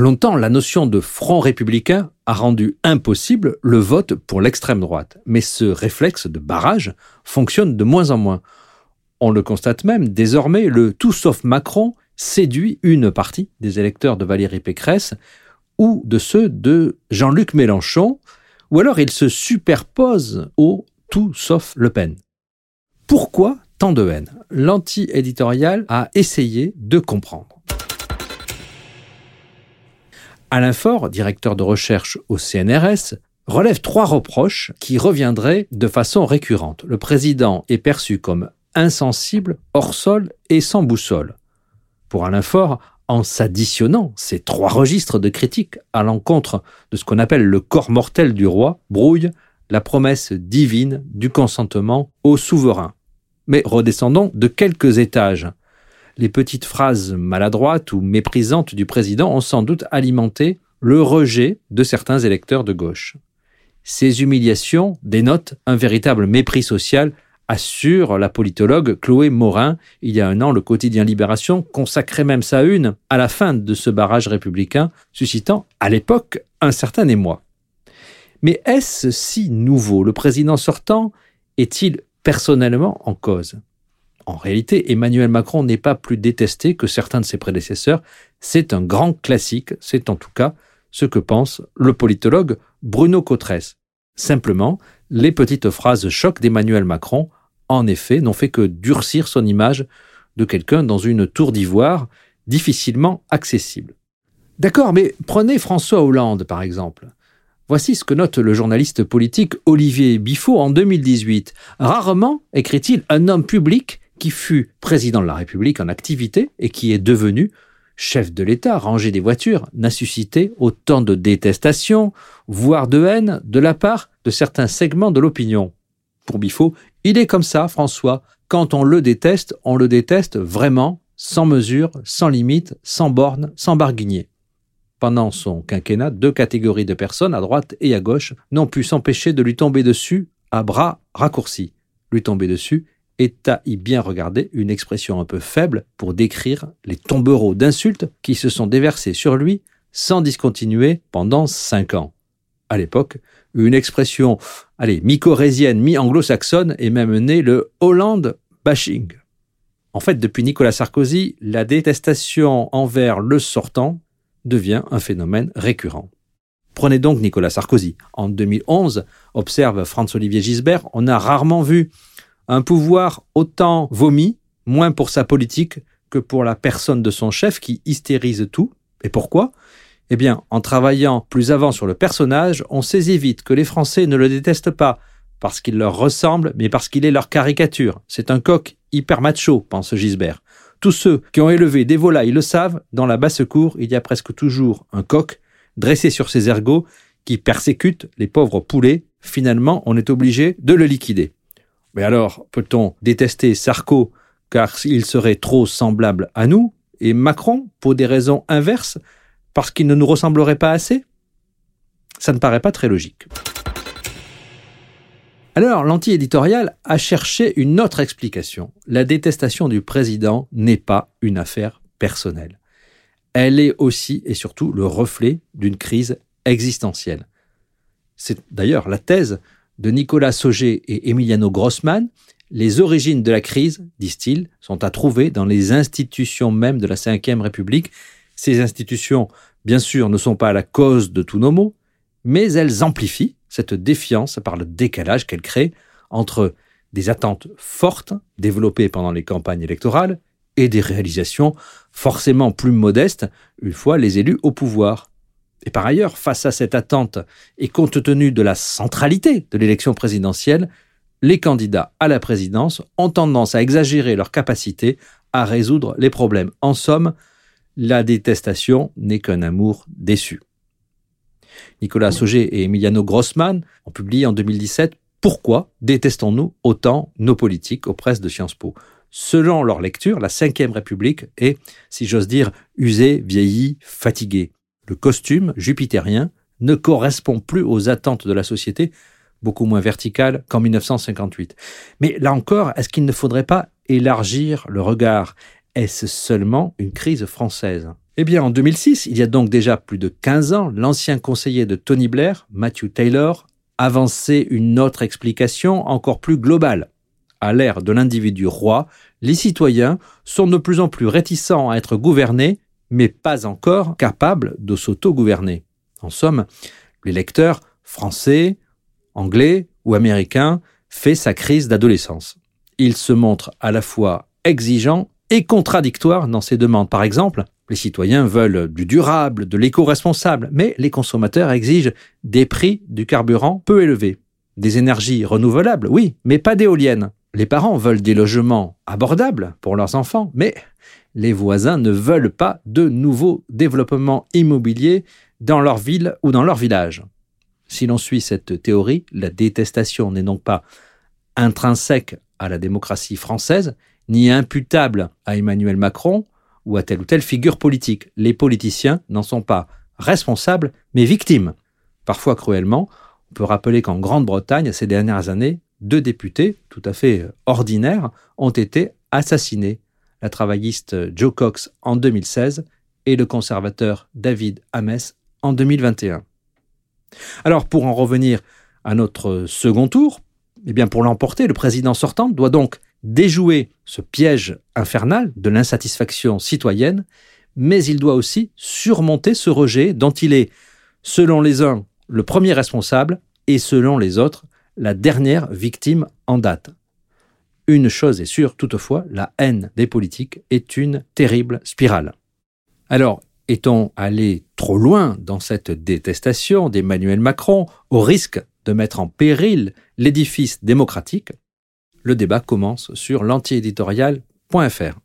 Longtemps, la notion de front républicain a rendu impossible le vote pour l'extrême droite. Mais ce réflexe de barrage fonctionne de moins en moins. On le constate même, désormais, le tout sauf Macron séduit une partie des électeurs de Valérie Pécresse ou de ceux de Jean-Luc Mélenchon, ou alors il se superpose au tout sauf Le Pen. Pourquoi tant de haine? L'anti-éditorial a essayé de comprendre. Alain Faure, directeur de recherche au CNRS, relève trois reproches qui reviendraient de façon récurrente. Le président est perçu comme insensible, hors sol et sans boussole. Pour Alain Faure, en s'additionnant ces trois registres de critique à l'encontre de ce qu'on appelle le corps mortel du roi, brouille la promesse divine du consentement au souverain. Mais redescendons de quelques étages. Les petites phrases maladroites ou méprisantes du président ont sans doute alimenté le rejet de certains électeurs de gauche. Ces humiliations dénotent un véritable mépris social assure la politologue Chloé Morin. Il y a un an, le quotidien Libération consacrait même sa une à la fin de ce barrage républicain, suscitant à l'époque un certain émoi. Mais est-ce si nouveau? Le président sortant est-il personnellement en cause? En réalité, Emmanuel Macron n'est pas plus détesté que certains de ses prédécesseurs. C'est un grand classique, c'est en tout cas ce que pense le politologue Bruno Cotresse. Simplement, les petites phrases choc d'Emmanuel Macron en effet, n'ont fait que durcir son image de quelqu'un dans une tour d'ivoire difficilement accessible. D'accord, mais prenez François Hollande, par exemple. Voici ce que note le journaliste politique Olivier Biffaut en 2018. Rarement, écrit-il, un homme public qui fut président de la République en activité et qui est devenu chef de l'État, rangé des voitures, n'a suscité autant de détestation, voire de haine, de la part de certains segments de l'opinion. Pour Biffaut, il est comme ça, François. Quand on le déteste, on le déteste vraiment, sans mesure, sans limite, sans borne, sans barguigner. Pendant son quinquennat, deux catégories de personnes, à droite et à gauche, n'ont pu s'empêcher de lui tomber dessus à bras raccourcis. Lui tomber dessus est à y bien regarder une expression un peu faible pour décrire les tombereaux d'insultes qui se sont déversés sur lui sans discontinuer pendant cinq ans. À l'époque, une expression, allez, mi-corésienne, mi-anglo-saxonne, est même née le Holland bashing. En fait, depuis Nicolas Sarkozy, la détestation envers le sortant devient un phénomène récurrent. Prenez donc Nicolas Sarkozy. En 2011, observe Franz-Olivier Gisbert, on a rarement vu un pouvoir autant vomi, moins pour sa politique que pour la personne de son chef qui hystérise tout. Et pourquoi? Eh bien, en travaillant plus avant sur le personnage, on saisit vite que les Français ne le détestent pas parce qu'il leur ressemble, mais parce qu'il est leur caricature. C'est un coq hyper macho, pense Gisbert. Tous ceux qui ont élevé des volailles le savent, dans la basse-cour, il y a presque toujours un coq dressé sur ses ergots qui persécute les pauvres poulets. Finalement, on est obligé de le liquider. Mais alors, peut-on détester Sarko car il serait trop semblable à nous, et Macron pour des raisons inverses parce qu'il ne nous ressemblerait pas assez? Ça ne paraît pas très logique. Alors, l'anti-éditorial a cherché une autre explication. La détestation du président n'est pas une affaire personnelle. Elle est aussi et surtout le reflet d'une crise existentielle. C'est d'ailleurs la thèse de Nicolas Sauger et Emiliano Grossman. Les origines de la crise, disent-ils, sont à trouver dans les institutions mêmes de la Ve République ces institutions, bien sûr, ne sont pas la cause de tous nos maux, mais elles amplifient cette défiance par le décalage qu'elles créent entre des attentes fortes développées pendant les campagnes électorales et des réalisations forcément plus modestes une fois les élus au pouvoir. Et par ailleurs, face à cette attente et compte tenu de la centralité de l'élection présidentielle, les candidats à la présidence ont tendance à exagérer leur capacité à résoudre les problèmes. En somme, la détestation n'est qu'un amour déçu. Nicolas Sauger et Emiliano Grossman ont publié en 2017 Pourquoi détestons-nous autant nos politiques aux presses de Sciences Po? Selon leur lecture, la Ve République est, si j'ose dire, usée, vieillie, fatiguée. Le costume jupitérien ne correspond plus aux attentes de la société, beaucoup moins verticale qu'en 1958. Mais là encore, est-ce qu'il ne faudrait pas élargir le regard? Est-ce seulement une crise française? Eh bien, en 2006, il y a donc déjà plus de 15 ans, l'ancien conseiller de Tony Blair, Matthew Taylor, avançait une autre explication encore plus globale. À l'ère de l'individu roi, les citoyens sont de plus en plus réticents à être gouvernés, mais pas encore capables de s'auto-gouverner. En somme, l'électeur français, anglais ou américain fait sa crise d'adolescence. Il se montre à la fois exigeant et contradictoire dans ses demandes. Par exemple, les citoyens veulent du durable, de l'éco-responsable, mais les consommateurs exigent des prix du carburant peu élevés. Des énergies renouvelables, oui, mais pas d'éoliennes. Les parents veulent des logements abordables pour leurs enfants, mais les voisins ne veulent pas de nouveaux développements immobiliers dans leur ville ou dans leur village. Si l'on suit cette théorie, la détestation n'est donc pas intrinsèque à la démocratie française, ni imputable à Emmanuel Macron ou à telle ou telle figure politique. Les politiciens n'en sont pas responsables, mais victimes. Parfois cruellement, on peut rappeler qu'en Grande-Bretagne, ces dernières années, deux députés, tout à fait ordinaires, ont été assassinés. La travailliste Joe Cox en 2016 et le conservateur David Ames en 2021. Alors, pour en revenir à notre second tour, eh bien, pour l'emporter, le président sortant doit donc déjouer ce piège infernal de l'insatisfaction citoyenne, mais il doit aussi surmonter ce rejet dont il est, selon les uns, le premier responsable et selon les autres, la dernière victime en date. Une chose est sûre toutefois, la haine des politiques est une terrible spirale. Alors, est-on allé trop loin dans cette détestation d'Emmanuel Macron au risque de mettre en péril l'édifice démocratique? Le débat commence sur l'antiéditorial.fr.